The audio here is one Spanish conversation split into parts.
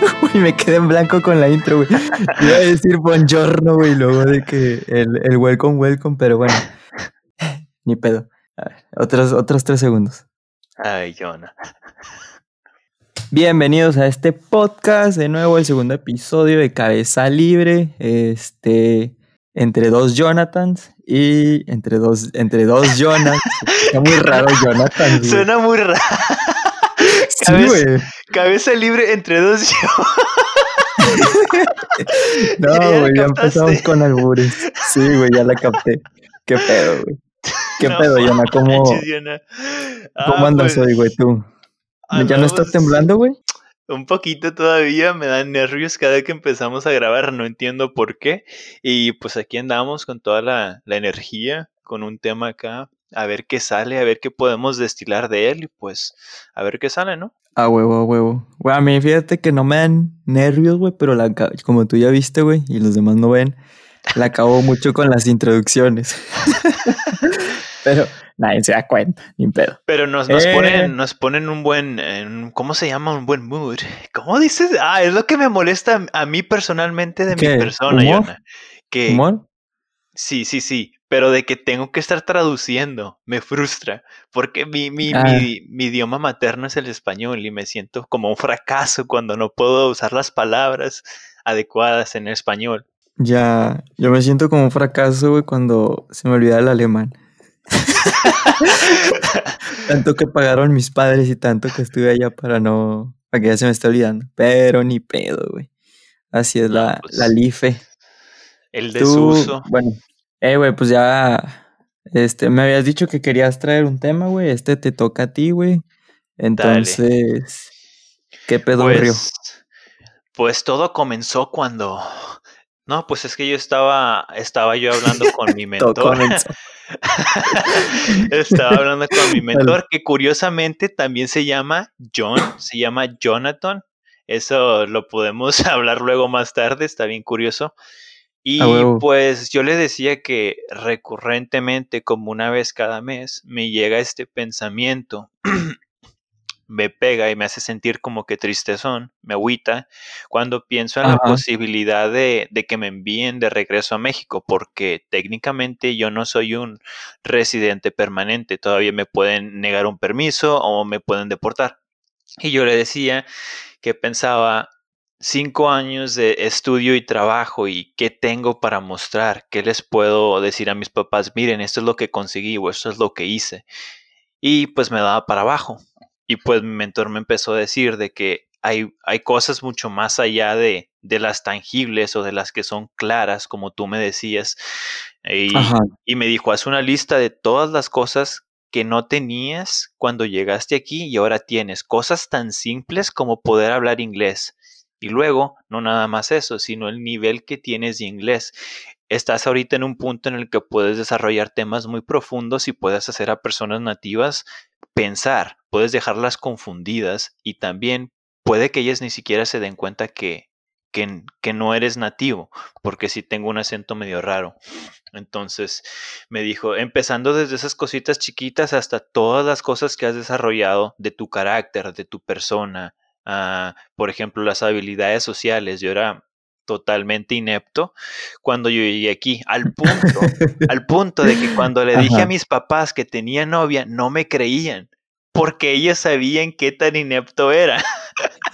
Güey, me quedé en blanco con la intro, güey. Iba a decir buongiorno, güey, luego de que el, el welcome, welcome, pero bueno. Ni pedo. A ver, otros, otros tres segundos. Ay, Jonah. Bienvenidos a este podcast, de nuevo el segundo episodio de Cabeza Libre, este, entre dos Jonathans y entre dos, entre dos Jonas. Está muy raro Jonathan. güey. Suena muy raro. Sí, cabeza- libre entre dos. No, güey, ya empezamos con albures. Sí, güey, ya la capté. ¿Qué pedo, güey? ¿Qué No pedo, Yana? ¿Cómo, Jonah. cómo Ah, andas pues, hoy, güey, tú? ¿Ya no estás temblando, güey? Un poquito todavía, me dan nervios cada vez que empezamos a grabar, no entiendo por qué. Y pues aquí andamos con toda la, la energía, con un tema acá, a ver qué sale, a ver qué podemos destilar de él y pues a ver qué sale, ¿no? A huevo, a huevo. Güey, a mí fíjate que no me dan nervios, güey, pero la, como tú ya viste, güey, y los demás no ven, la acabo mucho con las introducciones. pero nadie se da cuenta, ni pedo. Pero nos, nos Eh. ponen, nos ponen un buen, en- ¿cómo se llama? Un buen mood. ¿Cómo dices? Ah, es lo que me molesta a mí personalmente de ¿Qué? mi persona, ¿Humor? Yona. Que ¿Humor? sí, sí, sí, pero de que tengo que estar traduciendo, me frustra, porque mi, mi, Ah. mi, mi idioma materno es el español y me siento como un fracaso cuando no puedo usar las palabras adecuadas en español. Ya, yo me siento como un fracaso, güey, cuando se me olvida el alemán. tanto que pagaron mis padres y tanto que estuve allá para no, para que ya se me esté olvidando. Pero ni pedo, güey. Así es la, pues, la LIFE. El Tú, desuso. bueno, eh, güey, pues ya, este, me habías dicho que querías traer un tema, güey. Este te toca a ti, güey. Entonces, ¿qué pedo, Río? Pues, pues todo comenzó cuando. No, pues es que yo estaba, estaba yo hablando con mi mentor. estaba hablando con mi mentor, que curiosamente también se llama John, se llama Jonathan. Eso lo podemos hablar luego más tarde, está bien curioso. Y pues yo le decía que recurrentemente, como una vez cada mes, me llega este pensamiento, me pega y me hace sentir como que tristezón, me agüita, cuando pienso en la posibilidad de, de que me envíen de regreso a México, porque técnicamente yo no soy un residente permanente, todavía me pueden negar un permiso o me pueden deportar. Y yo le decía que pensaba cinco años de estudio y trabajo y qué tengo para mostrar, qué les puedo decir a mis papás, miren, esto es lo que conseguí o esto es lo que hice. Y pues me daba para abajo. Y pues mi mentor me empezó a decir de que hay, hay cosas mucho más allá de, de las tangibles o de las que son claras, como tú me decías. Y, Ajá. y me dijo, haz una lista de todas las cosas que no tenías cuando llegaste aquí y ahora tienes. Cosas tan simples como poder hablar inglés. Y luego, no nada más eso, sino el nivel que tienes de inglés. Estás ahorita en un punto en el que puedes desarrollar temas muy profundos y puedes hacer a personas nativas pensar, puedes dejarlas confundidas y también puede que ellas ni siquiera se den cuenta que, que, que no eres nativo, porque sí tengo un acento medio raro. Entonces me dijo, empezando desde esas cositas chiquitas hasta todas las cosas que has desarrollado de tu carácter, de tu persona, ah, por ejemplo, las habilidades sociales. Yo era totalmente inepto cuando yo llegué aquí, al punto, al punto de que cuando le dije Ajá. a mis papás que tenía novia, no me creían, porque ellos sabían qué tan inepto era.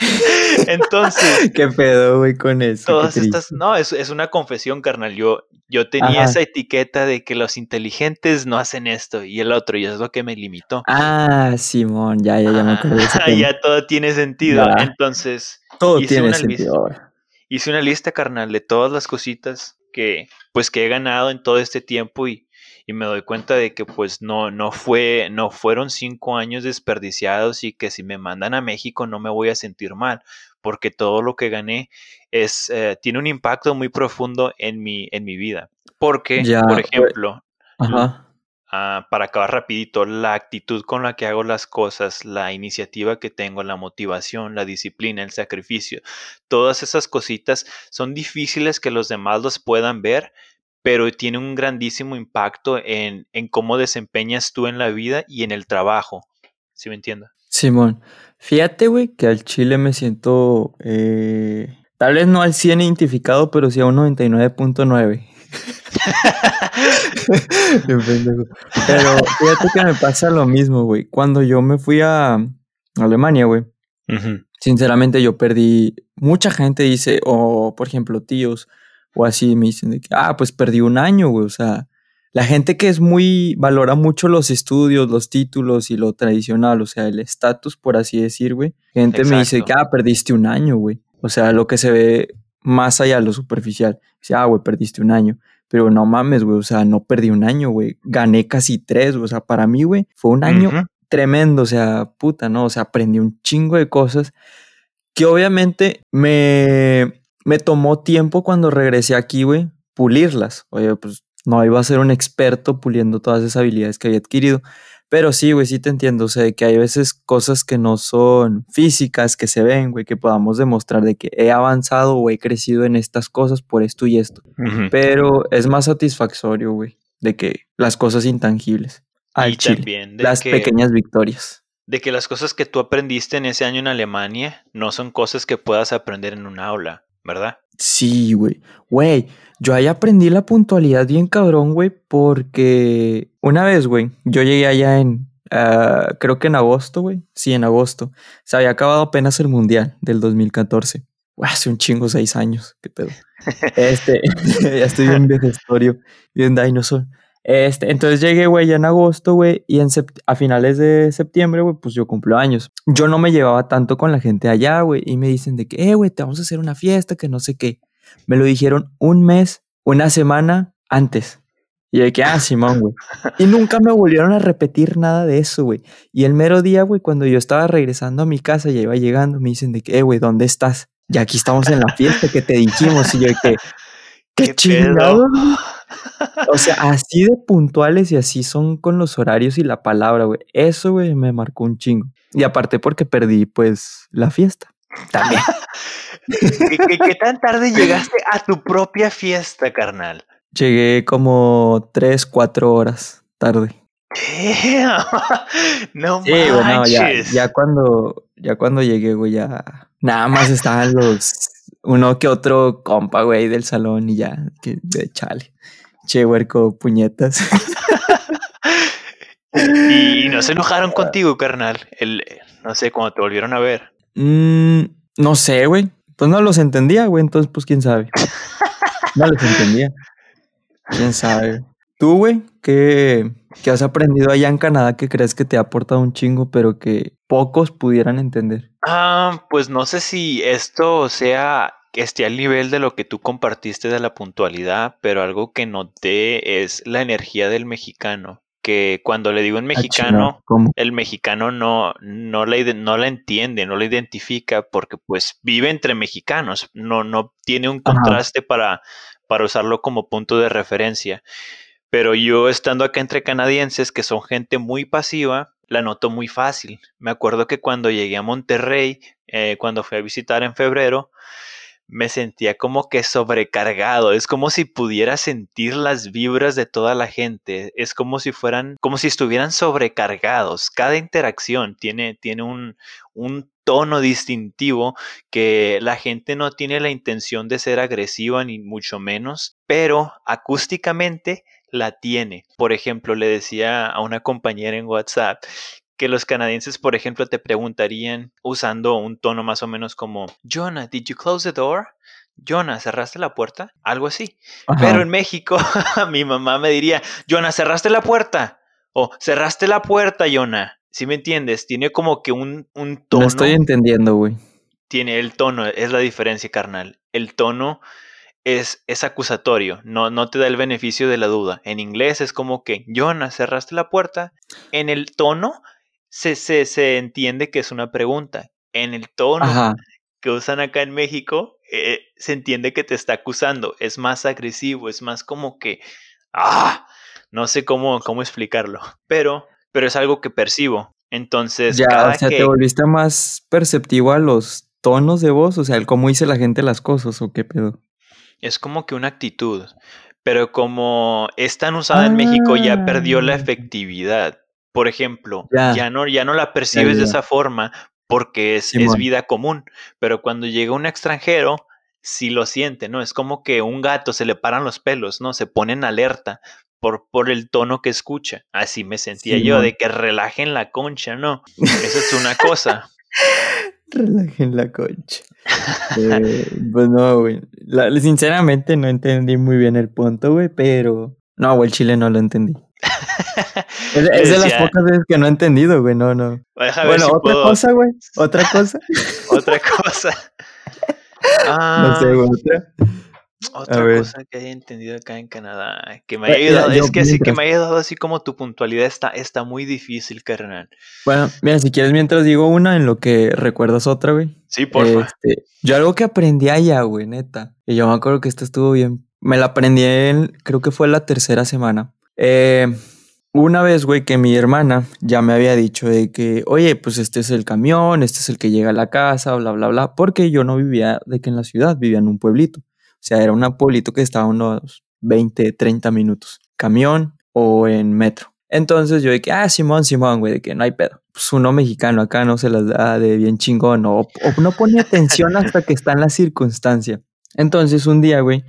Entonces, ¿Qué pedo, güey, con eso? Todas estas, no, es, es una confesión, carnal. Yo, yo tenía Ajá. esa etiqueta de que los inteligentes no hacen esto y el otro, y es lo que me limitó. Ah, Simón, ya, ya, ya me acuerdo de ya todo tiene sentido. Ya. Entonces, Todo hice tiene una sentido lista. hice una lista, carnal, de todas las cositas que, pues, que he ganado en todo este tiempo y, y me doy cuenta de que, pues, no, no fue, no fueron cinco años desperdiciados y que si me mandan a México no me voy a sentir mal, porque todo lo que gané es, eh, tiene un impacto muy profundo en mi, en mi vida. Porque, Ya, por güey. ejemplo, Ajá. Ah, para acabar rapidito, la actitud con la que hago las cosas, la iniciativa que tengo, la motivación, la disciplina, el sacrificio, todas esas cositas son difíciles que los demás los puedan ver, pero tiene un grandísimo impacto en, en cómo desempeñas tú en la vida y en el trabajo. ¿Sí me entiendes? Simón, fíjate, güey, que al chile me siento, eh, tal vez no al 100 identificado, pero sí a un 99.9. pero fíjate que me pasa lo mismo, güey. Cuando yo me fui a Alemania, güey, sinceramente yo perdí, mucha gente dice, o por ejemplo tíos, o así me dicen de que, ah, pues perdí un año, güey, o sea, la gente que es muy, valora mucho los estudios, los títulos y lo tradicional, o sea, el estatus, por así decir, güey. Gente me dice que, ah, perdiste un año, güey. O sea, lo que se ve más allá de lo superficial. Dice, ah, güey, perdiste un año. Pero no mames, güey, o sea, no perdí un año, güey. Gané casi tres, güey. O sea, para mí, güey, fue un año tremendo, o sea, puta, ¿no? O sea, aprendí un chingo de cosas que obviamente me, me tomó tiempo cuando regresé aquí, güey, pulirlas. Oye, pues no iba a ser un experto puliendo todas esas habilidades que había adquirido. Pero sí, güey, sí te entiendo. O sea, que hay veces cosas que no son físicas, que se ven, güey, que podamos demostrar de que he avanzado o he crecido en estas cosas por esto y esto. Pero es más satisfactorio, güey, de que las cosas intangibles. Al también las pequeñas victorias. De que las cosas que tú aprendiste en ese año en Alemania no son cosas que puedas aprender en un aula, ¿verdad? Sí, güey. Güey, yo ahí aprendí la puntualidad bien cabrón, güey, porque una vez, güey, yo llegué allá en, ah, creo que en agosto, güey. Sí, en agosto. Se había acabado apenas el Mundial del 2014. hace un chingo, seis años, qué pedo. Este, ya estoy bien vejestorio, bien dinosaur. Este, entonces llegué, güey, ya en agosto, güey, y en a finales de septiembre, güey, pues yo cumplo años. Yo no me llevaba tanto con la gente allá, güey, y me dicen de que, eh, güey, te vamos a hacer una fiesta, que no sé qué. Me lo dijeron un mes, una semana antes. Y de que, ah, Simón, güey. Y nunca me volvieron a repetir nada de eso, güey. Y el mero día, güey, cuando yo estaba regresando a mi casa, ya iba llegando, me dicen de que, eh, güey, ¿dónde estás? Y aquí estamos en la fiesta que te dijimos. Y yo de que, qué, chingado. O sea, así de puntuales y así son con los horarios y la palabra, güey. Eso, güey, me marcó un chingo. Y aparte porque perdí, pues, la fiesta. También. ¿Qué, tan tarde llegaste a tu propia fiesta, carnal? Llegué como tres, cuatro horas tarde. no sí, bueno, ya, ya, cuando ya cuando llegué, güey, ya nada más estaban los uno que otro compa, güey, del salón y ya, que de chale. Che, huerco, puñetas. y no se enojaron contigo, carnal. El, no sé, cuando te volvieron a ver. Mm, no sé, güey. Pues no los entendía, güey. Entonces, pues quién sabe. No los entendía. Quién sabe. Tú, güey, ¿qué, ¿qué, has aprendido allá en Canadá que crees que te ha aportado un chingo, pero que pocos pudieran entender? Ah, pues no sé si esto sea esté al nivel de lo que tú compartiste de la puntualidad, pero algo que noté es la energía del mexicano. Que cuando le digo en ah, mexicano, el mexicano no, no, la, no la entiende, no la identifica, porque pues vive entre mexicanos, no, no tiene un contraste para, para usarlo como punto de referencia. Pero yo estando acá entre canadienses, que son gente muy pasiva, la noto muy fácil. Me acuerdo que cuando llegué a Monterrey, eh, cuando fui a visitar en febrero, me sentía como que sobrecargado. Es como si pudiera sentir las vibras de toda la gente. Es como si fueran, como si estuvieran sobrecargados. Cada interacción tiene, tiene un, un tono distintivo que la gente no tiene la intención de ser agresiva ni mucho menos, pero acústicamente la tiene. Por ejemplo, le decía a una compañera en WhatsApp que los canadienses, por ejemplo, te preguntarían usando un tono más o menos como, Jonah, did you close the door? Jonah, ¿cerraste la puerta? Algo así. Pero en México, mi mamá me diría, Jonah, ¿cerraste la puerta? O cerraste la puerta, Jonah. ¿Sí me entiendes? Tiene como que un, un tono. No estoy entendiendo, güey. Tiene el tono, es la diferencia, carnal. El tono es, es acusatorio, no, no te da el beneficio de la duda. En inglés es como que, Jonah, ¿cerraste la puerta? En el tono se, se, entiende que es una pregunta. En el tono que usan acá en México, eh, se entiende que te está acusando. Es más agresivo, es más como que, ah, no sé cómo, cómo explicarlo, pero, pero es algo que percibo. Entonces, ya, o sea, te volviste más perceptivo a los tonos de voz, o sea, el cómo dice la gente las cosas o qué pedo. Es como que una actitud, pero como es tan usada en México ya perdió la ah. efectividad por ejemplo, ya, no, ya no la percibes de esa forma porque es, es, vida común, pero cuando llega un extranjero, sí lo siente, ¿no? Es como que un gato se le paran los pelos, ¿no? Se pone en alerta por, por el tono que escucha. Así me sentía yo, de que relajen la concha, ¿no? Esa es una cosa. Relajen la concha. Eh, pues no, güey. sinceramente no entendí muy bien el punto, güey, pero... No, güey, el chile no lo entendí. es, de las pocas veces que no he entendido, güey, no, no. Bueno, otra cosa, güey. Otra cosa. otra cosa. no sé, güey, otra. Otra cosa que haya entendido acá en Canadá, que me haya ayudado, es que sí que me haya ayudado así como tu puntualidad está, está muy difícil, carnal. Bueno, mira, si quieres mientras digo una, en lo que recuerdas otra, güey. Sí, por favor. Este, yo algo que aprendí allá, güey, neta. Y yo me acuerdo que esto estuvo bien. Me la aprendí en, creo que fue la tercera semana. Eh, una vez, güey, que mi hermana ya me había dicho de que, oye, pues este es el camión, este es el que llega a la casa, bla, bla, bla, porque yo no vivía de que en la ciudad, vivía en un pueblito. Sea, era un pueblito que estaba unos 20, 30 minutos, camión o en metro. Entonces yo dije, ah, Simón, Simón, güey, de que no hay pedo. Pues uno mexicano acá no se las da de bien chingón o, no pone atención hasta que está en la circunstancia. Entonces un día, güey,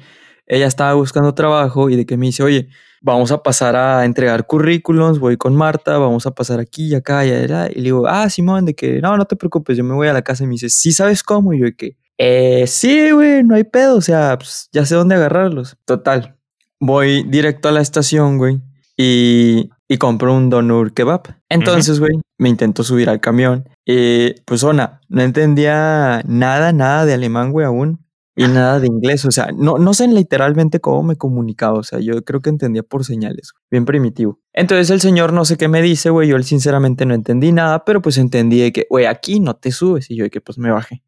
ella estaba buscando trabajo y de que me dice, oye, vamos a pasar a entregar currículums, voy con Marta, vamos a pasar aquí y acá y allá. Y le digo, ah, Simón, de que no, no te preocupes, yo me voy a la casa y me dice, ¿sí sabes cómo? Y yo de eh, sí, güey, no hay pedo, o sea, pues, ya sé dónde agarrarlos. Total, voy directo a la estación, güey, y, y compro un donur kebab. Entonces, güey, me intento subir al camión. Y pues, ona, no entendía nada, nada de alemán, güey, aún y nada de inglés. O sea, no, no sé literalmente cómo me comunicaba. O sea, yo creo que entendía por señales. Bien primitivo. Entonces el señor no sé qué me dice, güey. Yo él sinceramente no entendí nada, pero pues entendí de que, güey, aquí no te subes. Y yo de que pues me bajé.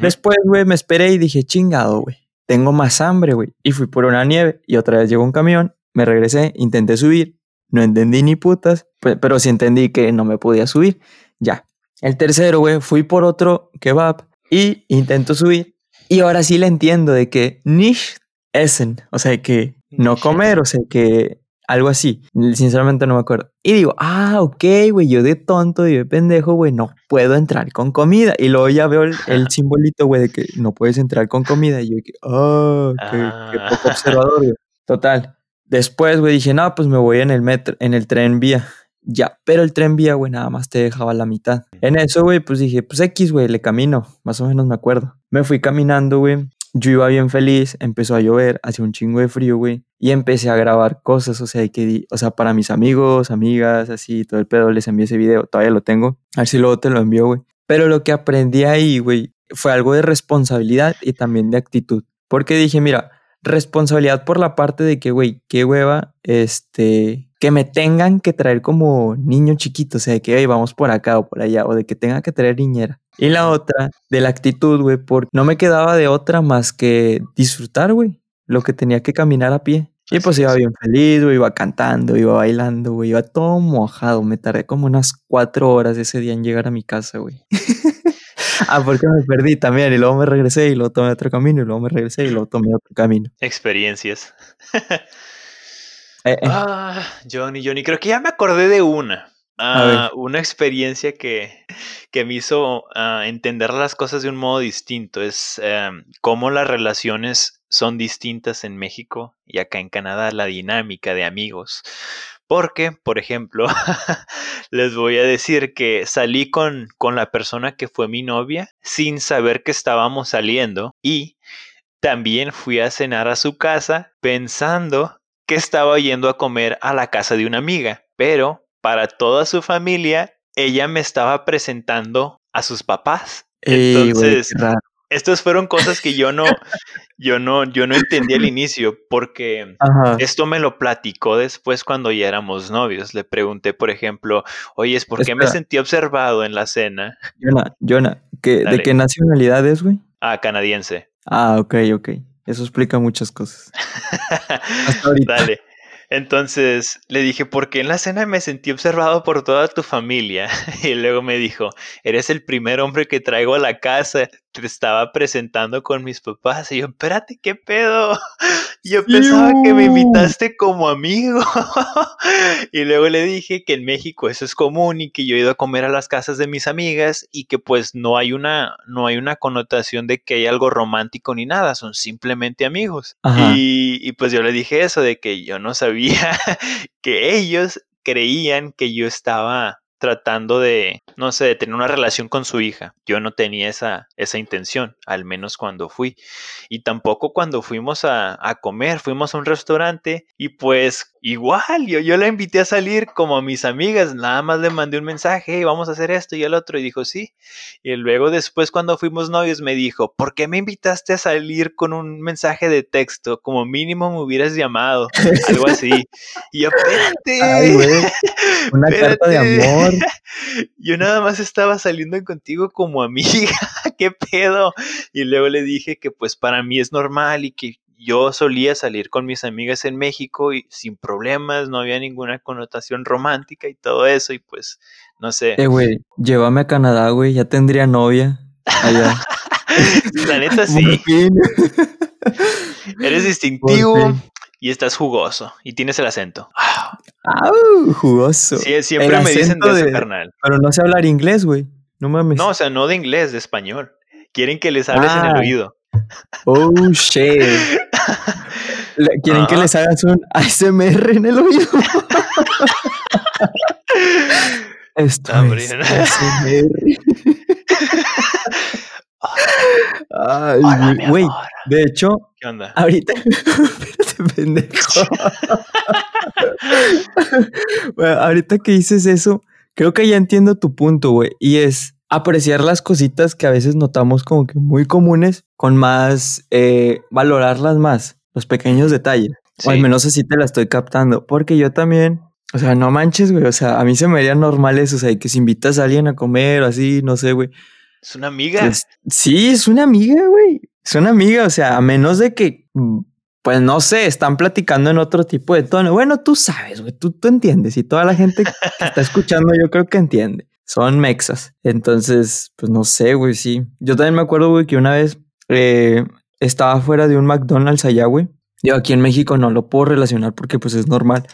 Después, güey, me esperé y dije, chingado, güey. Tengo más hambre, güey. Y fui por una nieve y otra vez llegó un camión. Me regresé, intenté subir. No entendí ni putas, pero sí entendí que no me podía subir. Ya. El tercero, güey, fui por otro kebab y intento subir y ahora sí le entiendo de que nicht essen, o sea, que no comer, o sea, que algo así. Sinceramente no me acuerdo. Y digo, ah, ok, güey, yo de tonto y de pendejo, güey, no puedo entrar con comida. Y luego ya veo el, simbolito, güey, de que no puedes entrar con comida. Y yo, oh, qué, poco ah. observador, güey. Total. Después, güey, dije, no, pues me voy en el metro, en el tren vía. Ya, pero el tren vía, güey, nada más te dejaba la mitad. En eso, güey, pues dije, pues X, güey, le camino. Más o menos me acuerdo. Me fui caminando, güey. Yo iba bien feliz, empezó a llover, hacía un chingo de frío, güey. Y empecé a grabar cosas, o sea, para mis amigos, amigas, así, todo el pedo, les envié ese video, todavía lo tengo. A ver si luego te lo envío, güey. Pero lo que aprendí ahí, güey, fue algo de responsabilidad y también de actitud. Porque dije, mira, responsabilidad por la parte de que, güey, qué hueva, este, que me tengan que traer como niño chiquito, o sea, de que hey, vamos por acá o por allá, o de que tenga que traer niñera. Y la otra, de la actitud, güey, porque no me quedaba de otra más que disfrutar, güey, lo que tenía que caminar a pie. Y pues iba bien feliz, güey, iba cantando, iba bailando, güey, iba todo mojado. Me tardé como unas cuatro horas ese día en llegar a mi casa, güey. ah, porque me perdí también, y luego me regresé, y luego tomé otro camino, y luego me regresé, y luego tomé otro camino. Experiencias. Eh, eh. Ah, Johnny, Johnny, creo que ya me acordé de una. Ah, una experiencia que, que me hizo ah, entender las cosas de un modo distinto. Es em, cómo las relaciones son distintas en México y acá en Canadá, la dinámica de amigos. Porque, por ejemplo, les voy a decir que salí con, con la persona que fue mi novia sin saber que estábamos saliendo y también fui a cenar a su casa pensando que estaba yendo a comer a la casa de una amiga, pero para toda su familia, ella me estaba presentando a sus papás. Entonces, estas fueron cosas que yo no, yo no, yo no entendí al inicio, porque esto me lo platicó después cuando ya éramos novios. Le pregunté, por ejemplo, oye, ¿es por qué me sentí observado en la cena? Jonah, Jonah, ¿de qué nacionalidad es, güey? Ah, canadiense. Ah, ok, ok. Eso explica muchas cosas. Dale. Entonces le dije, ¿por qué en la cena me sentí observado por toda tu familia? Y luego me dijo, eres el primer hombre que traigo a la casa. Te estaba presentando con mis papás. Y yo, espérate, ¿qué pedo? Yo pensaba que me invitaste como amigo. y luego le dije que en México eso es común y que yo he ido a comer a las casas de mis amigas y que pues no hay una, no hay una connotación de que hay algo romántico ni nada, son simplemente amigos. Y, y pues yo le dije eso de que yo no sabía que ellos creían que yo estaba tratando de, no sé, de tener una relación con su hija. Yo no tenía esa, esa intención, al menos cuando fui. Y tampoco cuando fuimos a, a comer, fuimos a un restaurante y pues igual, yo, yo la invité a salir como a mis amigas, nada más le mandé un mensaje, vamos a hacer esto y el otro, y dijo sí. Y luego después cuando fuimos novios me dijo, ¿por qué me invitaste a salir con un mensaje de texto? Como mínimo me hubieras llamado, algo así. Y yo, espérate. Una carta de amor. Yo nada más estaba saliendo contigo como amiga, qué pedo. Y luego le dije que pues para mí es normal y que yo solía salir con mis amigas en México y sin problemas, no había ninguna connotación romántica y todo eso y pues no sé. Eh, güey, llévame a Canadá, güey, ya tendría novia allá. La neta sí. Eres distintivo y estás jugoso y tienes el acento. ¡Au! Jugoso. Sí, siempre me dicen de eso, carnal. Pero no sé hablar inglés, güey. No mames. No, o sea, no de inglés, de español. Quieren que les hables en el ah. oído. Oh, shit. ¿Quieren que les hagas un ASMR en el oído? Esto es ASMR. Ay, güey. De hecho, ¿qué onda? Ahorita, espérate, pendejo. bueno, ahorita que dices eso, creo que ya entiendo tu punto, güey. Y es apreciar las cositas que a veces notamos como que muy comunes, con más, eh, valorarlas más, los pequeños detalles. O al menos así te la estoy captando, porque yo también, o sea, no manches, güey, o sea, a mí se me harían normales, o sea, que si invitas a alguien a comer o así, no sé, güey. Es una amiga. Sí, es una amiga, güey. Es una amiga, o sea, a menos de que, pues no sé, están platicando en otro tipo de tono. Bueno, tú sabes, güey, tú, tú entiendes y toda la gente que está escuchando yo creo que entiende son mexas. Entonces, pues no sé, güey, sí. Yo también me acuerdo, güey, que una vez eh, estaba fuera de un McDonald's allá, güey. Yo aquí en México no lo puedo relacionar porque pues es normal.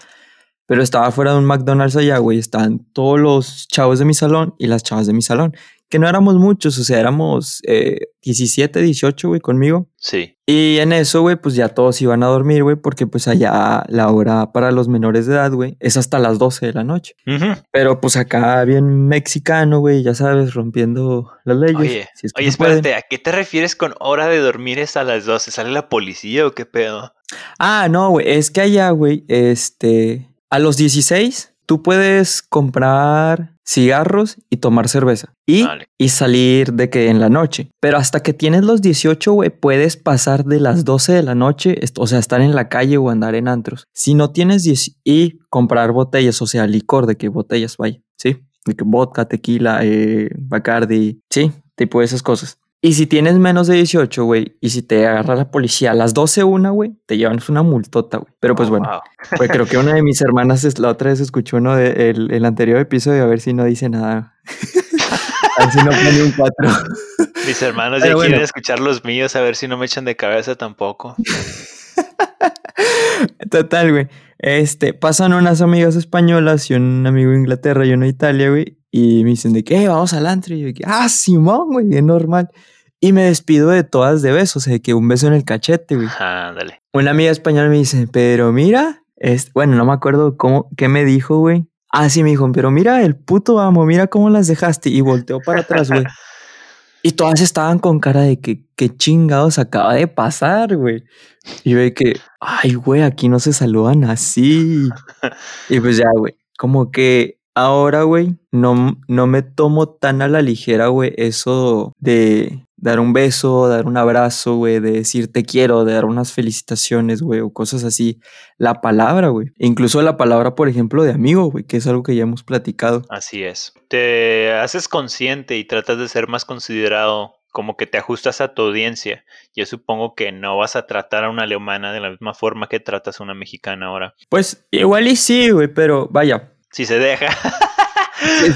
Pero estaba fuera de un McDonald's allá, güey. Estaban todos los chavos de mi salón y las chavas de mi salón que no éramos muchos, o sea, éramos eh, 17, 18, güey, conmigo. Sí. Y en eso, güey, pues ya todos iban a dormir, güey, porque pues allá la hora para los menores de edad, güey, es hasta las 12 de la noche. Pero pues acá bien mexicano, güey, ya sabes, rompiendo las leyes. Oye, oye espérate, ¿a qué te refieres con hora de dormir es a las 12? ¿Sale la policía o qué pedo? Ah, no, güey, es que allá, güey, este, a los 16 tú puedes comprar cigarros y tomar cerveza y, y salir de que en la noche. Pero hasta que tienes los 18, güey, puedes pasar de las 12 de la noche, o sea, estar en la calle o andar en antros. Si no tienes 10 y comprar botellas, o sea, licor, de que botellas, vaya, ¿sí? De que vodka, tequila, eh, bacardi, sí, tipo esas cosas. Y si tienes menos de 18, güey, y si te agarra la policía a las 12 una, güey, te llevan una multota, güey. Pero pues oh, bueno, güey, creo que una de mis hermanas es, la otra vez escuchó uno del el anterior episodio a ver si no dice nada. a ver si no pone un 4. Mis hermanos ya quieren escuchar los míos a ver si no me echan de cabeza tampoco. Total, güey. Este, pasan unas amigas españolas y un amigo de Inglaterra y uno de Italia, güey. Y me dicen de que, eh, vamos al antro. Y yo, ah, Simón, güey, bien normal. Y me despido de todas de besos, de que un beso en el cachete, güey. Ándale. Una amiga española me dice, pero mira, es, bueno, no me acuerdo cómo, qué me dijo, güey. Ah, sí, me dijo, pero mira, el puto amo, mira cómo las dejaste. Y volteó para atrás, güey. y todas estaban con cara de que, qué chingados acaba de pasar, güey. Y ve que, ay, güey, aquí no se saludan así. y pues ya, güey, como que Ahora, güey, no, no me tomo tan a la ligera, güey, eso de dar un beso, dar un abrazo, güey, de decir te quiero, de dar unas felicitaciones, güey, o cosas así. La palabra, güey. Incluso la palabra, por ejemplo, de amigo, güey, que es algo que ya hemos platicado. Así es. Te haces consciente y tratas de ser más considerado como que te ajustas a tu audiencia. Yo supongo que no vas a tratar a una alemana de la misma forma que tratas a una mexicana ahora. Pues igual y sí, güey, pero vaya, si se deja.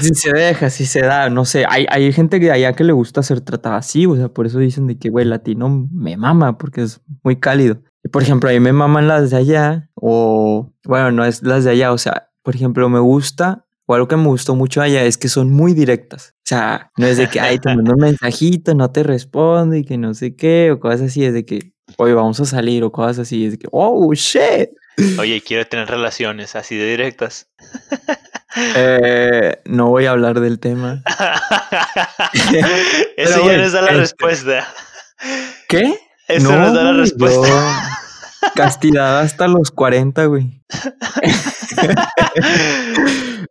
Si se deja, si se da, no sé. Hay, hay gente que allá que le gusta ser tratada así, o sea, por eso dicen de que, güey, latino me mama porque es muy cálido. Y por ejemplo, a mí me maman las de allá, o bueno, no es las de allá, o sea, por ejemplo, me gusta, o algo que me gustó mucho allá es que son muy directas. O sea, no es de que, ay, te mando un mensajito, no te respondo y que no sé qué, o cosas así, es de que, oye, vamos a salir, o cosas así, es de que, oh, shit. Oye, quiero tener relaciones así de directas. Eh, no voy a hablar del tema. Eso ya nos da la respuesta. ¿Qué? Eso nos da la respuesta. Castidad hasta los 40, güey.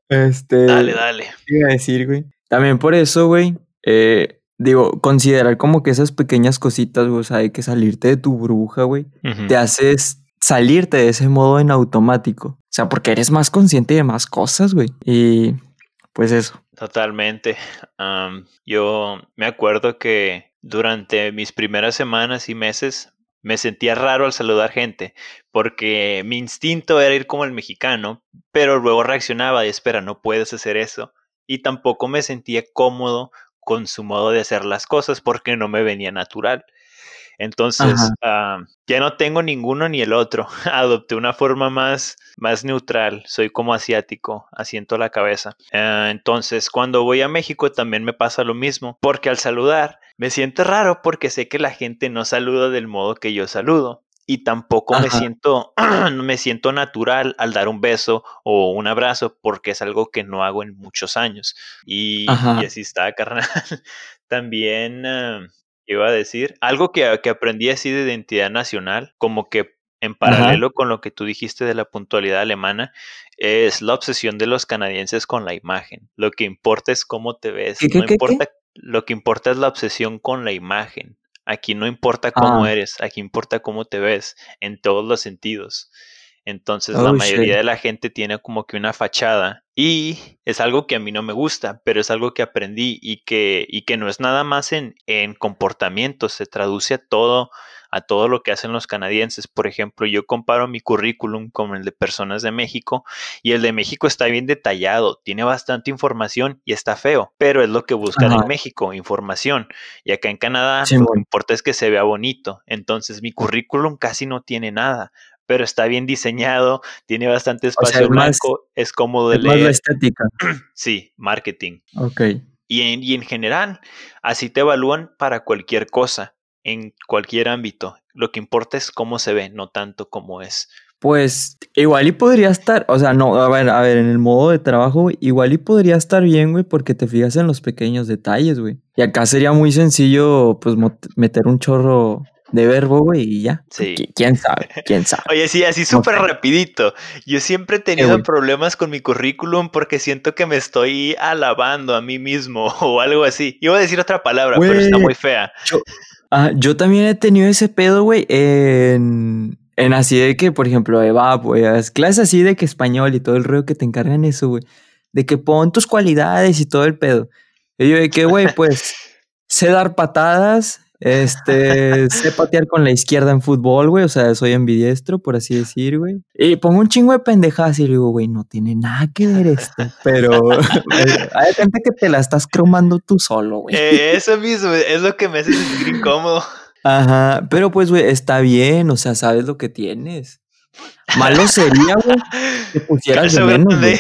este. Dale, dale. ¿Qué iba a decir, güey? También por eso, güey. Eh, digo, considerar como que esas pequeñas cositas, güey, o sea, hay que salirte de tu burbuja, güey, te haces salirte de ese modo en automático. O sea, porque eres más consciente de más cosas, güey. Y pues eso. Totalmente. yo me acuerdo que durante mis primeras semanas y meses me sentía raro al saludar gente, porque mi instinto era ir como el mexicano, pero luego reaccionaba y espera, no puedes hacer eso. Y tampoco me sentía cómodo con su modo de hacer las cosas porque no me venía natural. Entonces, ah, ya no tengo ninguno ni el otro. Adopté una forma más, más neutral. Soy como asiático, asiento la cabeza. Ah, entonces, cuando voy a México también me pasa lo mismo, porque al saludar me siento raro porque sé que la gente no saluda del modo que yo saludo. Y tampoco me siento, me siento natural al dar un beso o un abrazo porque es algo que no hago en muchos años. Y, y así está, carnal. También ah, iba a decir, algo que, que aprendí así de identidad nacional, como que en paralelo con lo que tú dijiste de la puntualidad alemana, es la obsesión de los canadienses con la imagen. Lo que importa es cómo te ves. no importa, lo que importa es la obsesión con la imagen. Aquí no importa cómo ah. eres, aquí importa cómo te ves en todos los sentidos. Entonces la oh, mayoría de la gente tiene como que una fachada y es algo que a mí no me gusta, pero es algo que aprendí y que, y que no es nada más en, en comportamiento, se traduce a todo, a todo lo que hacen los canadienses. Por ejemplo, yo comparo mi currículum con el de personas de México y el de México está bien detallado, tiene bastante información y está feo, pero es lo que buscan en México, información. Y acá en Canadá lo que importa es que se vea bonito. Entonces mi currículum casi no tiene nada pero está bien diseñado, tiene bastante espacio blanco, es cómodo de leer. Más estética. Sí, marketing. Ok. Y en, y en general, así te evalúan para cualquier cosa, en cualquier ámbito. Lo que importa es cómo se ve, no tanto cómo es. Pues igual y podría estar, o sea, no, a ver, a ver, en el modo de trabajo, igual y podría estar bien, güey, porque te fijas en los pequeños detalles, güey. Y acá sería muy sencillo, pues, meter un chorro de verbo, güey, y ya. Sí. ¿Quién sabe? ¿Quién sabe? Oye, sí, así súper rapidito. Yo siempre he tenido problemas con mi currículum porque siento que me estoy alabando a mí mismo o algo así. Iba a decir otra palabra, pero está muy fea. Yo, ah, yo también he tenido ese pedo, güey, en, en así de que, por ejemplo, Eva, pues, clases así de que español y todo el rollo que te encargan eso, güey. De que pon tus cualidades y todo el pedo. Y yo de que, güey, pues, sé dar patadas, este, sé patear con la izquierda en fútbol, güey. O sea, soy ambidiestro, por así decir, güey. Y pongo un chingo de pendejadas y digo, güey, no tiene nada que ver esto. Pero hay gente que te la estás cromando tú solo, güey. Eh, eso mismo, es lo que me hace sentir incómodo. Ajá, pero pues, güey, está bien, o sea, sabes lo que tienes. Malo sería, güey, que pusieras de menos, güey.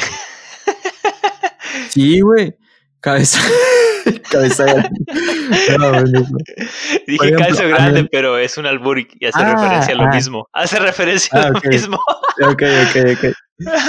Sí, güey. Cabeza. cabeza grande. Dije cabeza grande, pero es un albur y hace ah, referencia a lo ah. mismo. Hace referencia a ah, lo mismo. ok, ok, ok.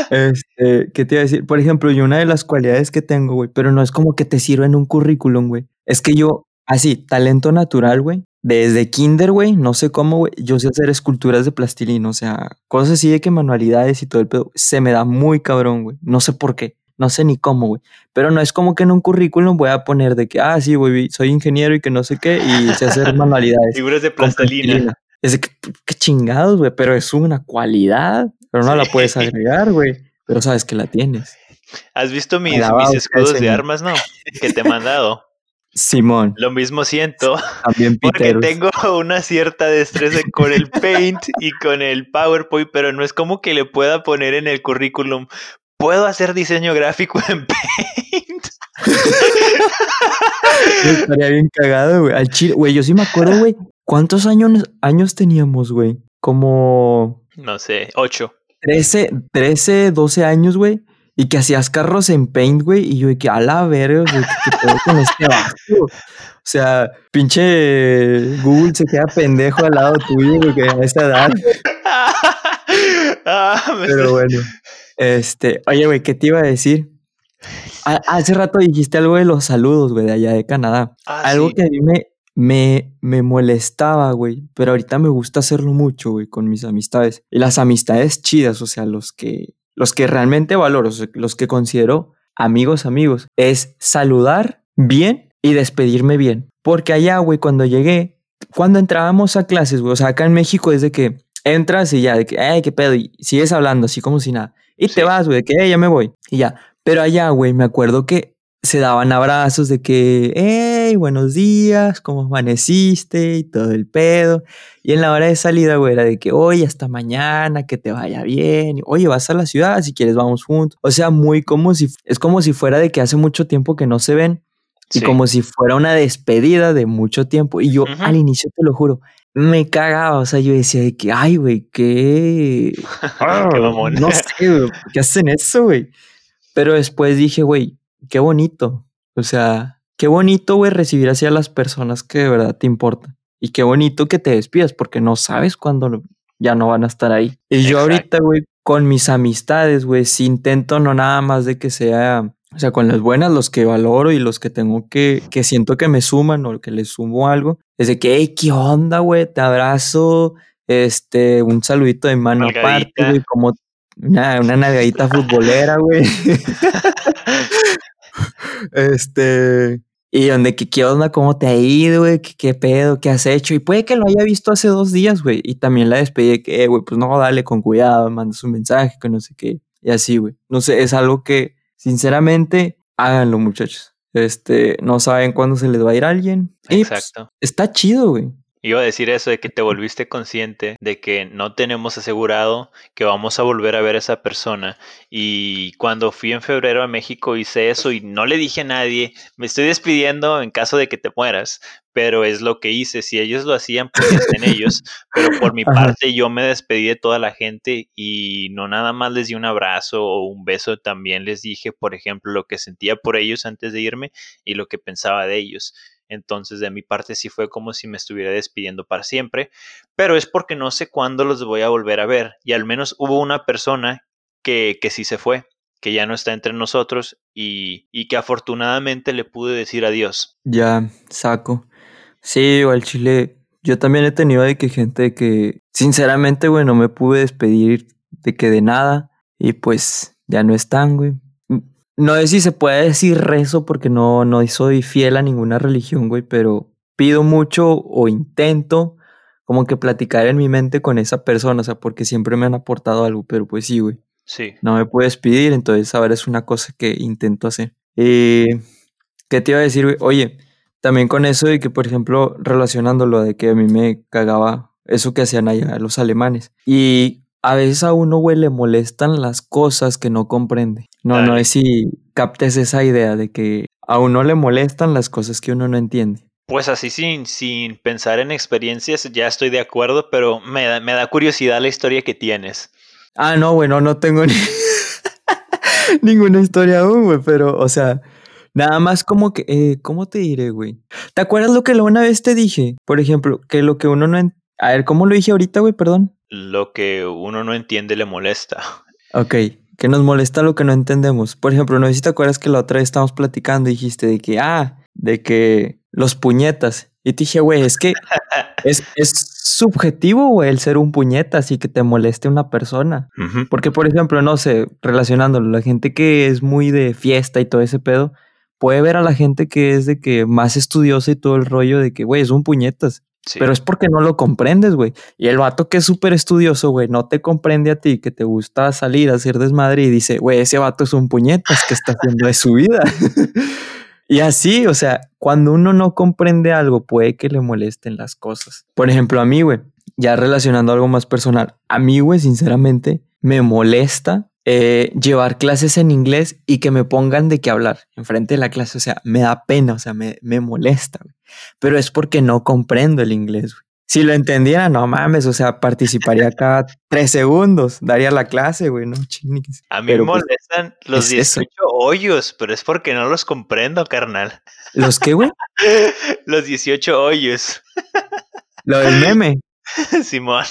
Este, ¿qué te iba a decir? Por ejemplo, yo una de las cualidades que tengo, güey, pero no es como que te sirva en un currículum, güey. Es que yo, así, talento natural, güey. Desde kinder, güey, no sé cómo, güey, yo sé hacer esculturas de plastilina, o sea, cosas así de que manualidades y todo el pedo, se me da muy cabrón, güey. No sé por qué. No sé ni cómo, güey. Pero no es como que en un currículum voy a poner de que, ah, sí, güey, soy ingeniero y que no sé qué, y sé hacer manualidades. Figuras de plastilina. Es de que, qué chingados, güey, pero es una cualidad, pero no la puedes agregar, güey. Pero sabes que la tienes. ¿Has visto mis, mis escudos de armas, no? Que te he mandado. Simón. Lo mismo siento. También Porque tengo una cierta destreza con el Paint y con el PowerPoint, pero no es como que le pueda poner en el currículum puedo hacer diseño gráfico en Paint. Estaría bien cagado, güey. Al chile, güey, yo sí me acuerdo, güey. ¿Cuántos años, años teníamos, güey? Como No sé, ocho. 13, 13, 12 años, güey. Y que hacías carros en Paint, güey. Y yo de que a la verga, güey, ¿qué, qué pedo con este vato? O sea, pinche Google se queda pendejo al lado tuyo, güey, que a esa edad. Ah, me Pero bueno. Este, oye, güey, ¿qué te iba a decir? A- hace rato dijiste algo de los saludos, güey, de allá de Canadá. Ah, Algo sí. que a mí me, me, me molestaba, güey, pero ahorita me gusta hacerlo mucho, güey, con mis amistades. Y las amistades chidas, o sea, los que, los que realmente valoro, los que considero amigos, amigos, es saludar bien y despedirme bien. Porque allá, güey, cuando llegué, cuando entrábamos a clases, güey, o sea, acá en México es de que entras y ya, de que, ay, qué pedo, y sigues hablando así como si nada. Y Sí. te vas, güey, de que, "Ey, ya me voy, y ya. Pero allá, güey, me acuerdo que se daban abrazos de que, hey, buenos días, ¿cómo amaneciste? Y todo el pedo. Y en la hora de salida, güey, era de que, oye, hasta mañana, que te vaya bien. Oye, vas a la ciudad, si quieres vamos juntos. O sea, muy como si, es como si fuera de que hace mucho tiempo que no se ven. Y Sí. como si fuera una despedida de mucho tiempo. Y yo al inicio, te lo juro, me cagaba. O sea, yo decía de que, ay, güey, qué... No sé, güey, ¿por ¿qué hacen eso, güey? Pero después dije, güey, qué bonito. O sea, qué bonito, güey, recibir así a las personas que de verdad te importan. Y qué bonito que te despidas porque no sabes cuándo ya no van a estar ahí. Y yo ahorita, güey, con mis amistades, güey, si intento no nada más de que sea, o sea, con las buenas, los que valoro y los que tengo que, que siento que me suman o que les sumo algo, es de que, hey, ¿qué onda, güey? Te abrazo, este, un saludito de mano aparte, güey, como una, una nalgadita futbolera, güey. Este. Y donde que qué onda, cómo te ha ido, güey, ¿Qué, qué pedo, qué has hecho. Y puede que lo haya visto hace dos días, güey. Y también la despedí de que, eh, güey, pues no, dale con cuidado, mandas un mensaje, que no sé qué. Y así, güey. No sé, es algo que, sinceramente, háganlo, muchachos. Este, no saben cuándo se les va a ir alguien. Y, pues, Exacto. está chido, güey. Iba a decir eso de que te volviste consciente de que no tenemos asegurado que vamos a volver a ver a esa persona. Y cuando fui en febrero a México hice eso y no le dije a nadie, me estoy despidiendo en caso de que te mueras, pero es lo que hice. Si ellos lo hacían, pues estén ellos. Pero por mi Ajá. parte yo me despedí de toda la gente y no nada más les di un abrazo o un beso, también les dije, por ejemplo, lo que sentía por ellos antes de irme y lo que pensaba de ellos. Entonces, de mi parte sí fue como si me estuviera despidiendo para siempre, pero es porque no sé cuándo los voy a volver a ver. Y al menos hubo una persona que, que sí se fue, que ya no está entre nosotros y, y que afortunadamente le pude decir adiós. Ya, saco. Sí, al chile. Yo también he tenido de que gente que, sinceramente, güey, no me pude despedir de que de nada. Y pues ya no están, güey. No sé si se puede decir rezo porque no, no soy fiel a ninguna religión, güey, pero pido mucho o intento como que platicar en mi mente con esa persona, o sea, porque siempre me han aportado algo, pero pues sí, güey Sí. no me puedes pedir, entonces ahora es una cosa que intento hacer. Eh, ¿Qué te iba a decir, güey? Oye, también con eso de que, por ejemplo, relacionándolo de que a mí me cagaba eso que hacían allá los alemanes. Y a veces a uno, güey, le molestan las cosas que no comprende. No, no es si captes esa idea de que a uno le molestan las cosas que uno no entiende. Pues así sin, sin pensar en experiencias, ya estoy de acuerdo, pero me da, me da curiosidad la historia que tienes. Ah, no, güey, no, tengo ni- ninguna historia aún, güey, pero, o sea, nada más como que, eh, ¿cómo te diré, güey? ¿Te acuerdas lo que la una vez te dije? Por ejemplo, que lo que uno no... en- A ver, ¿cómo lo dije ahorita, güey? Perdón. Lo que uno no entiende le molesta. Ok, que nos molesta lo que no entendemos. Por ejemplo, no sé si te acuerdas que la otra vez estábamos platicando y dijiste de que, ah, de que los puñetas. Y te dije, güey, es que es, es subjetivo, güey, el ser un puñetas y que te moleste una persona. Porque, por ejemplo, no sé, relacionándolo, la gente que es muy de fiesta y todo ese pedo, puede ver a la gente que es de que más estudiosa y todo el rollo de que, güey, es un puñetas. Pero es porque no lo comprendes, güey. Y el vato que es súper estudioso, güey, no te comprende a ti, que te gusta salir a hacer desmadre y dice, güey, ese vato es un puñetas que está haciendo de su vida. y así, o sea, cuando uno no comprende algo, puede que le molesten las cosas. Por ejemplo, a mí, güey, ya relacionando algo más personal, a mí, güey, sinceramente, me molesta eh, llevar clases en inglés y que me pongan de qué hablar enfrente de la clase. O sea, me da pena, o sea, me, me molesta, güey. Pero es porque no comprendo el inglés, güey. Si lo entendiera, no mames, o sea, participaría cada tres segundos, daría la clase, güey, no chingues. A mí me pues, molestan los es 18 eso. hoyos, pero es porque no los comprendo, carnal. ¿Los qué, güey? Los 18 hoyos, Lo del meme. Simón.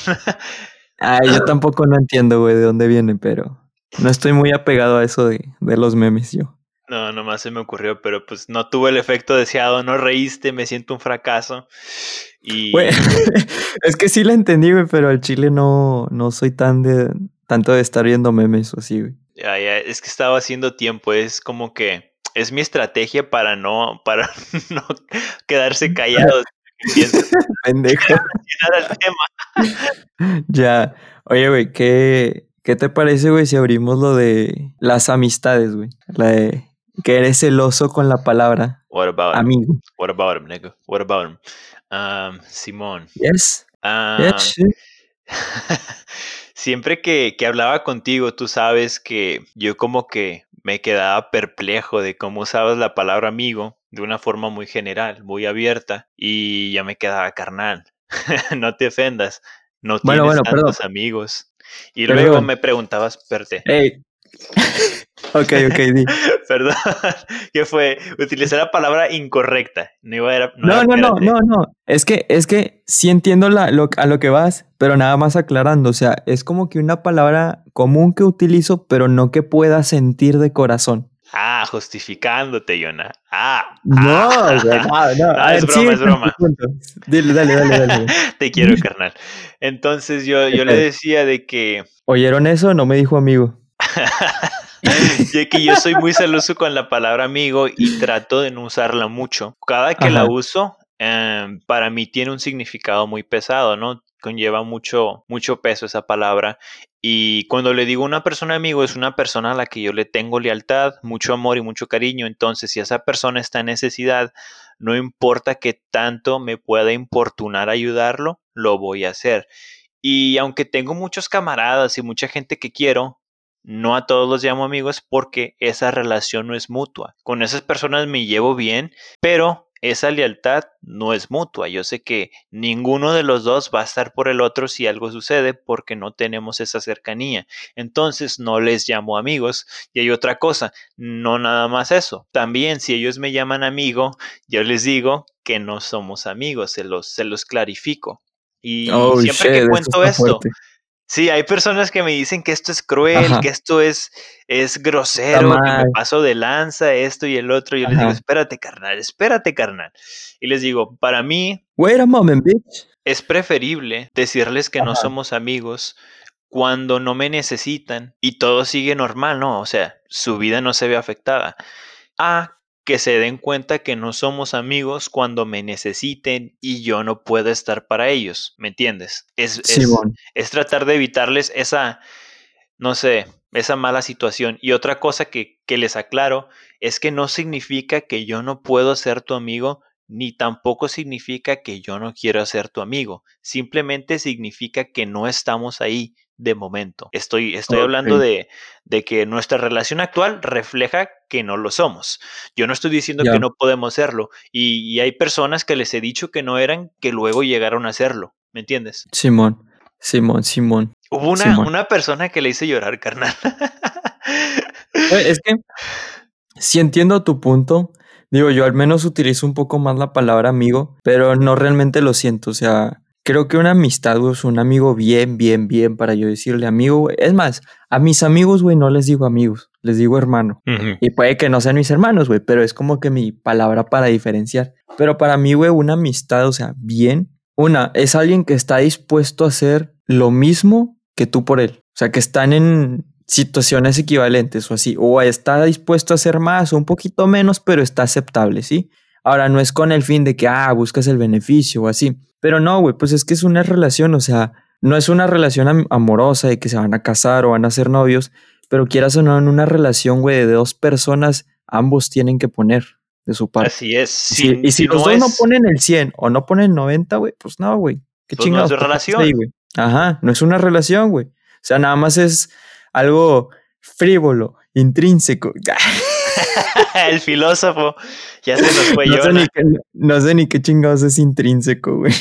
Ay, yo tampoco no entiendo, güey, de dónde viene, pero no estoy muy apegado a eso de, de los memes yo. No, nomás se me ocurrió, pero pues no tuvo el efecto deseado, no reíste, me siento un fracaso. Y es que sí la entendí, güey, pero al chile no, no soy tan de tanto de estar viendo memes o así, güey. ya, ya, es que estaba haciendo tiempo, es como que es mi estrategia para no, para no quedarse callados. Pienso Pendejo. al tema. Ya. Oye, güey, ¿qué, ¿qué te parece, güey, si abrimos lo de las amistades, güey? La de que eres celoso con la palabra What about him? amigo. What about him, nigga? What about him? Um, Simón. Yes. um, Yes. Siempre que, que hablaba contigo, tú sabes que yo como que me quedaba perplejo de cómo usabas la palabra amigo de una forma muy general, muy abierta, y ya me quedaba carnal. no te ofendas, no Bueno, tienes bueno, perdón. tantos amigos. Y Perdón. luego me preguntabas, espérate, Ey. ok, ok, di. perdón, que fue utilizar la palabra incorrecta. No iba a era- No, no, no, espérate. no, no. Es que, es que sí entiendo la, lo- a lo que vas, pero nada más aclarando. O sea, es como que una palabra común que utilizo, pero no que pueda sentir de corazón. Ah, justificándote, Yona. Ah, No, güey, no, no. Ah, A es ver, broma, sigue es broma. Dile, dale, dale, dale. te quiero, carnal. Entonces yo, yo le decía de que, ¿Oyeron eso? No me dijo amigo. de que yo soy muy celoso con la palabra amigo y trato de no usarla mucho. Cada que la Ajá. uso, em, para mí tiene un significado muy pesado, ¿no? Conlleva mucho, mucho peso esa palabra. Y cuando le digo una persona amigo, es una persona a la que yo le tengo lealtad, mucho amor y mucho cariño. Entonces, si esa persona está en necesidad, no importa que tanto me pueda importunar ayudarlo, lo voy a hacer. Y aunque tengo muchos camaradas y mucha gente que quiero, no a todos los llamo amigos porque esa relación no es mutua. Con esas personas me llevo bien, pero esa lealtad no es mutua. Yo sé que ninguno de los dos va a estar por el otro si algo sucede porque no tenemos esa cercanía. Entonces no les llamo amigos. Y hay otra cosa, no nada más eso. También si ellos me llaman amigo, yo les digo que no somos amigos, se los, se los clarifico. Y Oh, siempre shit, que cuento esto, fuerte. Sí, hay personas que me dicen que esto es cruel, Ajá. que esto es, es grosero, que me paso de lanza, esto y el otro. Yo les digo, espérate, carnal, espérate, carnal. Y les digo, para mí Wait a moment, bitch. es preferible decirles que no somos amigos cuando no me necesitan y todo sigue normal, ¿no? O sea, su vida no se ve afectada. A que se den cuenta que no somos amigos cuando me necesiten y yo no puedo estar para ellos, ¿me entiendes? Es, es, tratar de evitarles esa, no sé, esa mala situación. Y otra cosa que, que les aclaro es que no significa que yo no puedo ser tu amigo, ni tampoco significa que yo no quiero ser tu amigo. Simplemente significa que no estamos ahí de momento. Estoy, estoy hablando de, de que nuestra relación actual refleja que no lo somos. Yo no estoy diciendo que no podemos serlo. Y, y hay personas que les he dicho que no eran, que luego llegaron a serlo. ¿Me entiendes? Simón. Simón, Simón. Hubo una, Simón. una persona que le hice llorar, carnal. Es que si entiendo tu punto. Digo, yo al menos utilizo un poco más la palabra amigo, pero no realmente lo siento. O sea, creo que una amistad, güey, es un amigo bien, bien, bien para yo decirle amigo, güey. Es más, a mis amigos, güey, no les digo amigos, les digo hermano. Y puede que no sean mis hermanos, güey, pero es como que mi palabra para diferenciar. Pero para mí, güey, una amistad, o sea, bien, una, es alguien que está dispuesto a hacer lo mismo que tú por él. O sea, que están en situaciones equivalentes o así. O está dispuesto a hacer más o un poquito menos, pero está aceptable, ¿sí? Ahora, no es con el fin de que, ah, buscas el beneficio o así. Pero no, güey, pues es que es una relación, o sea, no es una relación am- amorosa de que se van a casar o van a ser novios, pero quieras o no, en una relación, güey, de dos personas, ambos tienen que poner de su parte. Así es. Si- y si, si los no dos no ponen el 100 o no ponen el 90, güey, pues no, güey. Qué Pues no es chingados. su ¿por qué estás relación. ahí? Ajá, no es una relación, güey. O sea, nada más es algo frívolo, intrínseco. el filósofo ya se nos fue no yo. Sé ni qué, no sé ni qué chingados es intrínseco, güey.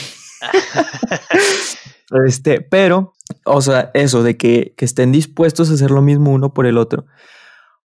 este, pero, o sea, eso de que, que estén dispuestos a hacer lo mismo uno por el otro.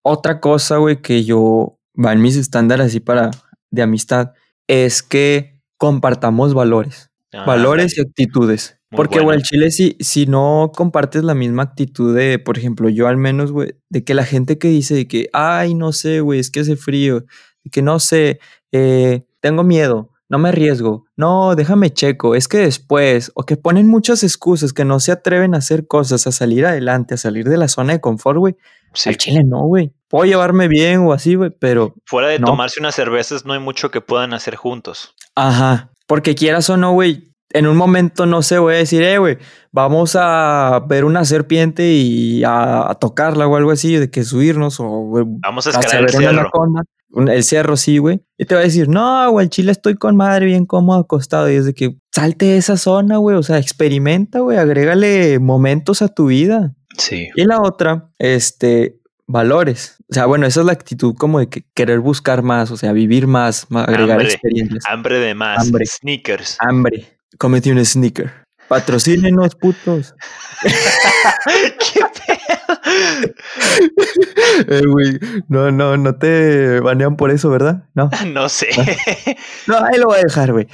Otra cosa, güey, que yo va en mis estándares así para de amistad es que compartamos valores, Ah, valores y actitudes. Muy Porque, bueno. güey, el chile, si, si no compartes la misma actitud de, por ejemplo, yo al menos, güey, de que la gente que dice de que, ay, no sé, güey, es que hace frío, de que no sé, eh, tengo miedo, no me arriesgo, no, déjame checo, es que después, o que ponen muchas excusas, que no se atreven a hacer cosas, a salir adelante, a salir de la zona de confort, güey. Sí. Al chile no, güey. Puedo llevarme bien o así, güey, pero, Fuera de No. tomarse unas cervezas, no hay mucho que puedan hacer juntos. ajá, porque quieras o no, güey, en un momento no sé, voy a decir, eh, güey, vamos a ver una serpiente y a, a tocarla o algo así, de que subirnos o, Vamos a escalar el cerro. un- el cerro, sí, güey. Y te va a decir, no, güey, el chile estoy con madre, bien cómodo, acostado. Y es de que salte de esa zona, güey. O sea, experimenta, güey. Agrégale momentos a tu vida. Sí. Y la otra, este, valores. O sea, bueno, esa es la actitud como de que querer buscar más, o sea, vivir más, ma- agregar Hambre. experiencias. Hambre de más. Hambre. Sneakers. Hambre. Cómete un sneaker. Patrocínenos, putos. ¿Qué pedo? Eh, güey, no, no, no te banean por eso, ¿verdad? No. No sé. No, ahí lo voy a dejar, güey.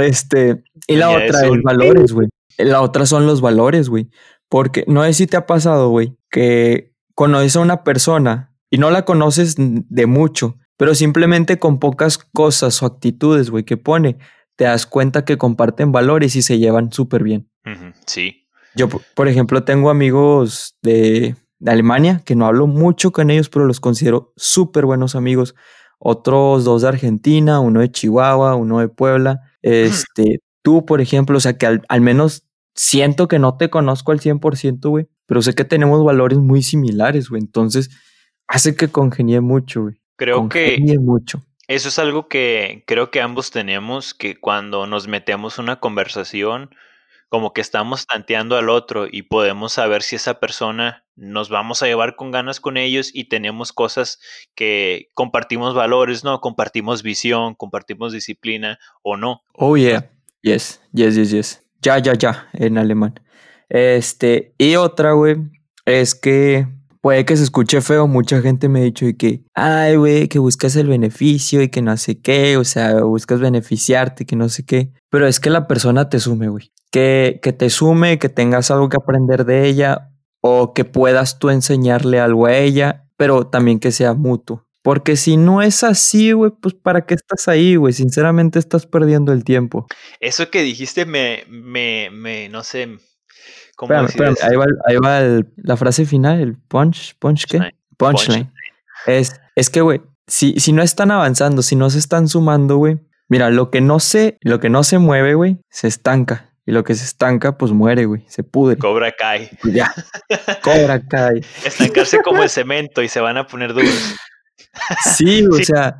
Este, y la otra es un- valores, güey. La otra son los valores, güey. Porque no sé si te ha pasado, güey, que conoces a una persona y no la conoces de mucho, pero simplemente con pocas cosas o actitudes, güey, que pone, te das cuenta que comparten valores y se llevan súper bien. Sí. Yo, por ejemplo, tengo amigos de, de Alemania que no hablo mucho con ellos, pero los considero súper buenos amigos. Otros dos de Argentina, uno de Chihuahua, uno de Puebla. Este, tú, por ejemplo, o sea, que al, al menos siento que no te conozco al 100%, güey, pero sé que tenemos valores muy similares, güey. Entonces, hace que congenie mucho, güey. Creo que Congenie mucho. Eso es algo que creo que ambos tenemos, que cuando nos metemos en una conversación, como que estamos tanteando al otro y podemos saber si esa persona nos vamos a llevar con ganas con ellos y tenemos cosas que compartimos valores, ¿no? Compartimos visión, compartimos disciplina o no. Oh, yeah. Yes, yes, yes, yes. Ya, ya, ya, en alemán. Este, y otra, güey, es que puede que se escuche feo. Mucha gente me ha dicho que, ay, güey, que buscas el beneficio y que no sé qué, o sea, buscas beneficiarte, que no sé qué. Pero es que la persona te sume, güey. Que, que te sume, que tengas algo que aprender de ella o que puedas tú enseñarle algo a ella, pero también que sea mutuo. Porque si no es así, güey, pues ¿para qué estás ahí, güey? Sinceramente estás perdiendo el tiempo. Eso que dijiste me, me, me, no sé, ¿cómo Espérame, espérame, ahí va, ahí va el- la frase final, el punch, punch, ¿qué? Punchline. Punchline. Es, es que, güey, si, si no están avanzando, si no se están sumando, güey, mira, lo que no se, lo que no se mueve, güey, se estanca. Y lo que se estanca, pues muere, güey, se pudre. Cobra Kai. Ya, cobra cae. Estancarse como el cemento y se van a poner duros. Sí, o Sí, sea,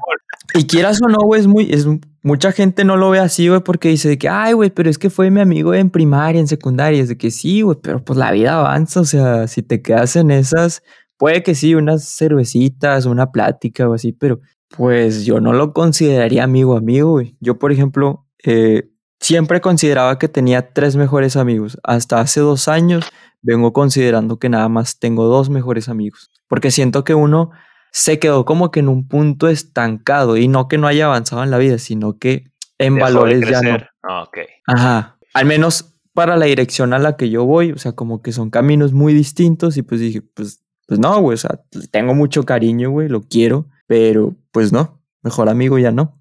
y quieras o no, güey, es muy, es, mucha gente no lo ve así, güey, porque dice de que, ay, güey, pero es que fue mi amigo en primaria, en secundaria, es de que sí, güey, pero pues la vida avanza, o sea, si te quedas en esas, puede que sí, unas cervecitas, una plática o así, pero pues yo no lo consideraría amigo, amigo, güey. Yo, por ejemplo, eh, siempre consideraba que tenía tres mejores amigos. Hasta hace dos años vengo considerando que nada más tengo dos mejores amigos, porque siento que uno se quedó como que en un punto estancado y no que no haya avanzado en la vida, sino que en Dejó de valores ya no. Ah, ok. Ajá. Al menos para la dirección a la que yo voy, o sea, como que son caminos muy distintos y pues dije, pues, pues no, güey, o sea, tengo mucho cariño, güey, lo quiero, pero pues no, mejor amigo ya no.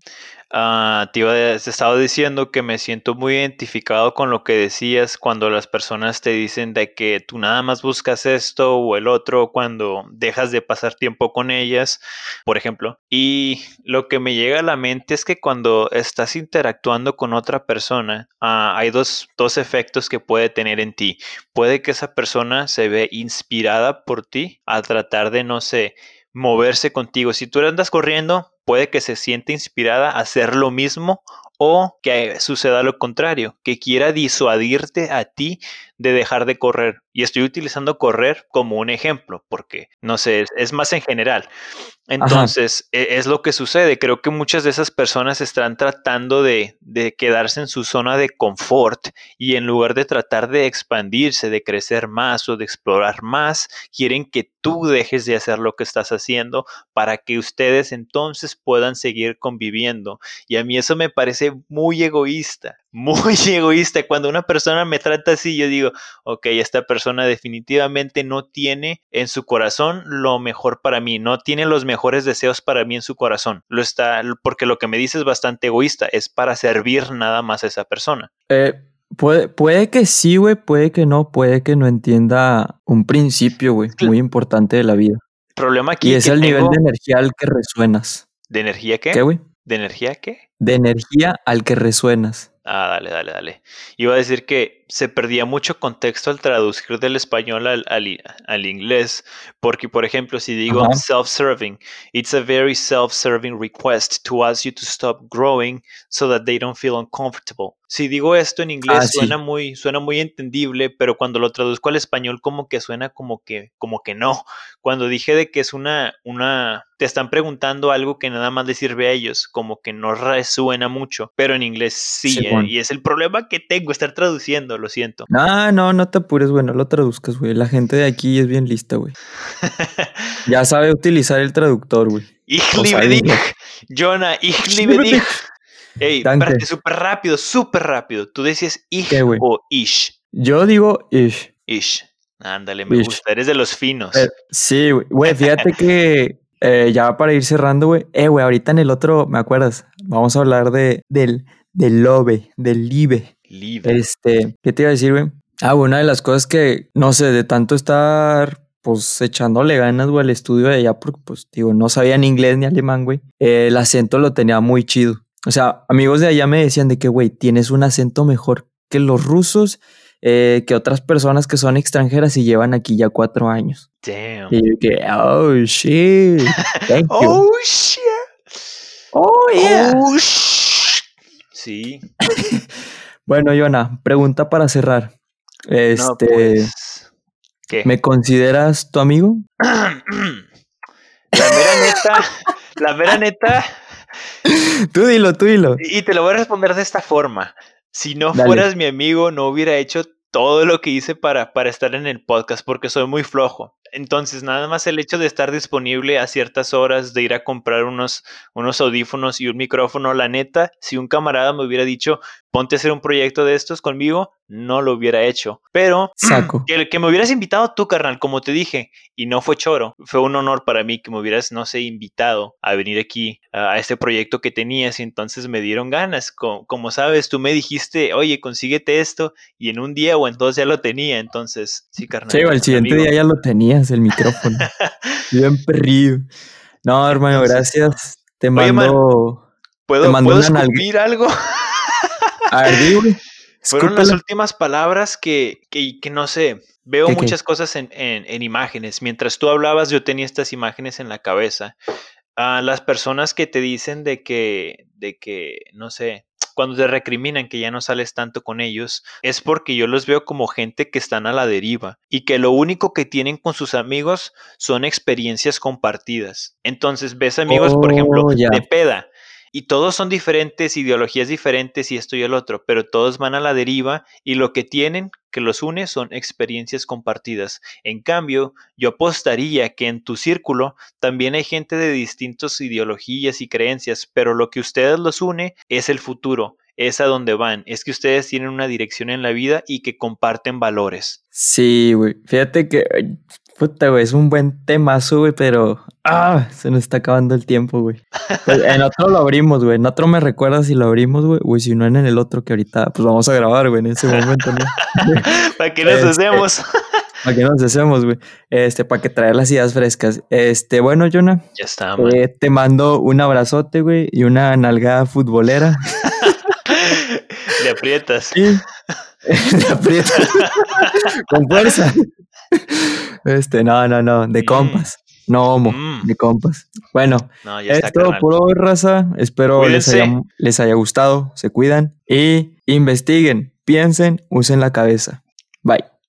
Ah, te, iba estaba diciendo que me siento muy identificado con lo que decías cuando las personas te dicen de que tú nada más buscas esto o el otro cuando dejas de pasar tiempo con ellas, por ejemplo. Y lo que me llega a la mente es que cuando estás interactuando con otra persona, ah, hay dos, dos efectos que puede tener en ti. Puede que esa persona se ve inspirada por ti a tratar de, no sé, moverse contigo. Si tú andas corriendo, puede que se siente inspirada a hacer lo mismo o que suceda lo contrario, que quiera disuadirte a ti de dejar de correr. Y estoy utilizando correr como un ejemplo, porque, no sé, es, más en general. Entonces, e, es lo que sucede. Creo que muchas de esas personas están tratando de, de, quedarse en su zona de confort y en lugar de tratar de expandirse, de crecer más o de explorar más, quieren que tú dejes de hacer lo que estás haciendo para que ustedes entonces puedan seguir conviviendo. Y a mí eso me parece muy egoísta, muy egoísta. Cuando una persona me trata así, yo digo, ok, esta persona definitivamente no tiene en su corazón lo mejor para mí, no tiene los mejores deseos para mí en su corazón. Lo está, porque lo que me dice es bastante egoísta, es para servir nada más a esa persona. Eh, Puede, puede que sí, güey, puede que no, puede que no entienda un principio, güey, muy importante de la vida. problema aquí y es el nivel de energía al que resuenas. ¿De energía qué? ¿Qué, güey? ¿De energía qué? De energía al que resuenas. Ah, dale, dale, dale. Iba a decir que se perdía mucho contexto al traducir del español al, al, inglés, porque por ejemplo, si digo self-serving, it's a very self-serving request to ask you to stop growing so that they don't feel uncomfortable. Si digo esto en inglés ah, suena muy suena muy entendible, pero cuando lo traduzco al español como que suena como que como que no. Cuando dije de que es una una te están preguntando algo que nada más les sirve a ellos, como que no resuena mucho, pero en inglés sí, eh, y es el problema que tengo estar traduciendo lo siento. No, no, no te apures, güey, no lo traduzcas, güey. La gente de aquí es bien lista, güey. ya sabe utilizar el traductor, güey. Ich Jonah, ich Ey, espérate, súper rápido, súper rápido. Tú decías ich o ish. Yo digo ish. Ish. Ándale, me gusta. Eres de los finos. Eh, sí, güey. Fíjate que eh, ya para ir cerrando, güey. Eh, güey, ahorita en el otro, ¿me acuerdas? Vamos a hablar de, del, del lobe, del libe. Este, ¿qué te iba a decir, güey? Ah, una de las cosas que, no sé, de tanto estar, pues, echándole ganas, güey, al estudio de allá, porque, pues, digo, no sabía ni inglés ni alemán, güey. el acento lo tenía muy chido. O sea, amigos de allá me decían de que, güey, tienes un acento mejor que los rusos, eh, que otras personas que son extranjeras y llevan aquí ya cuatro años. Damn. Y que, oh, shit. Thank you. Oh, shit. Oh, yeah. Oh. Sí. Bueno, Yona, pregunta para cerrar. Este, pues, ¿qué? ¿Me consideras tu amigo? la mera neta, la mera neta. Tú dilo, tú dilo. Y te lo voy a responder de esta forma. Si no fueras mi amigo, no hubiera hecho todo lo que hice para, para estar en el podcast porque soy muy flojo. Entonces, nada más el hecho de estar disponible a ciertas horas, de ir a comprar unos, unos audífonos y un micrófono, la neta, si un camarada me hubiera dicho, ponte a hacer un proyecto de estos conmigo, no lo hubiera hecho. Pero Saco. Que, que me hubieras invitado tú, carnal, como te dije, y no fue choro. Fue un honor para mí que me hubieras, no sé, invitado a venir aquí a, este proyecto que tenías y entonces me dieron ganas. Como, sabes, tú me dijiste, oye, consíguete esto y en un día o entonces ya lo tenía. Entonces, sí, carnal. Sí, el siguiente día ya lo el micrófono. Bien perrido. No, hermano, gracias. Te mando. ¿Puedo, te mando algo? A ver, güey. Fueron las últimas palabras que, que, que no sé, veo muchas cosas en, en, imágenes. Mientras tú hablabas, yo tenía estas imágenes en la cabeza. a las personas que te dicen de que, de que, no sé, cuando te recriminan que ya no sales tanto con ellos, es porque yo los veo como gente que están a la deriva y que lo único que tienen con sus amigos son experiencias compartidas. Entonces ves amigos, por ejemplo, oh, de peda y todos son diferentes, ideologías diferentes y esto y el otro, pero todos van a la deriva y lo que tienen que los une son experiencias compartidas. En cambio, yo apostaría que en tu círculo también hay gente de distintas ideologías y creencias, pero lo que ustedes los une es el futuro, es a donde van, es que ustedes tienen una dirección en la vida y que comparten valores. Sí, güey. Fíjate que Puta, güey, es un buen temazo, güey, pero. ¡Ah! Se nos está acabando el tiempo, güey. Pues, en otro lo abrimos, güey. En otro me recuerda si lo abrimos, güey. Güey, si no en el otro que ahorita, pues vamos a grabar, güey, en ese momento, ¿no? para que nos este, hacemos. para que nos hacemos, güey. Este, para que traer las ideas frescas. Este, bueno, Jonah. Ya está, eh, te mando un abrazote, güey, y una nalgada futbolera. Le aprietas. Sí. Le aprietas. Con fuerza. Este, no, no, no, de mm. compas. No homo, mm. de compas. Bueno, esto por hoy, raza. Espero les haya, les haya gustado. Se cuidan y investiguen, piensen, usen la cabeza. Bye.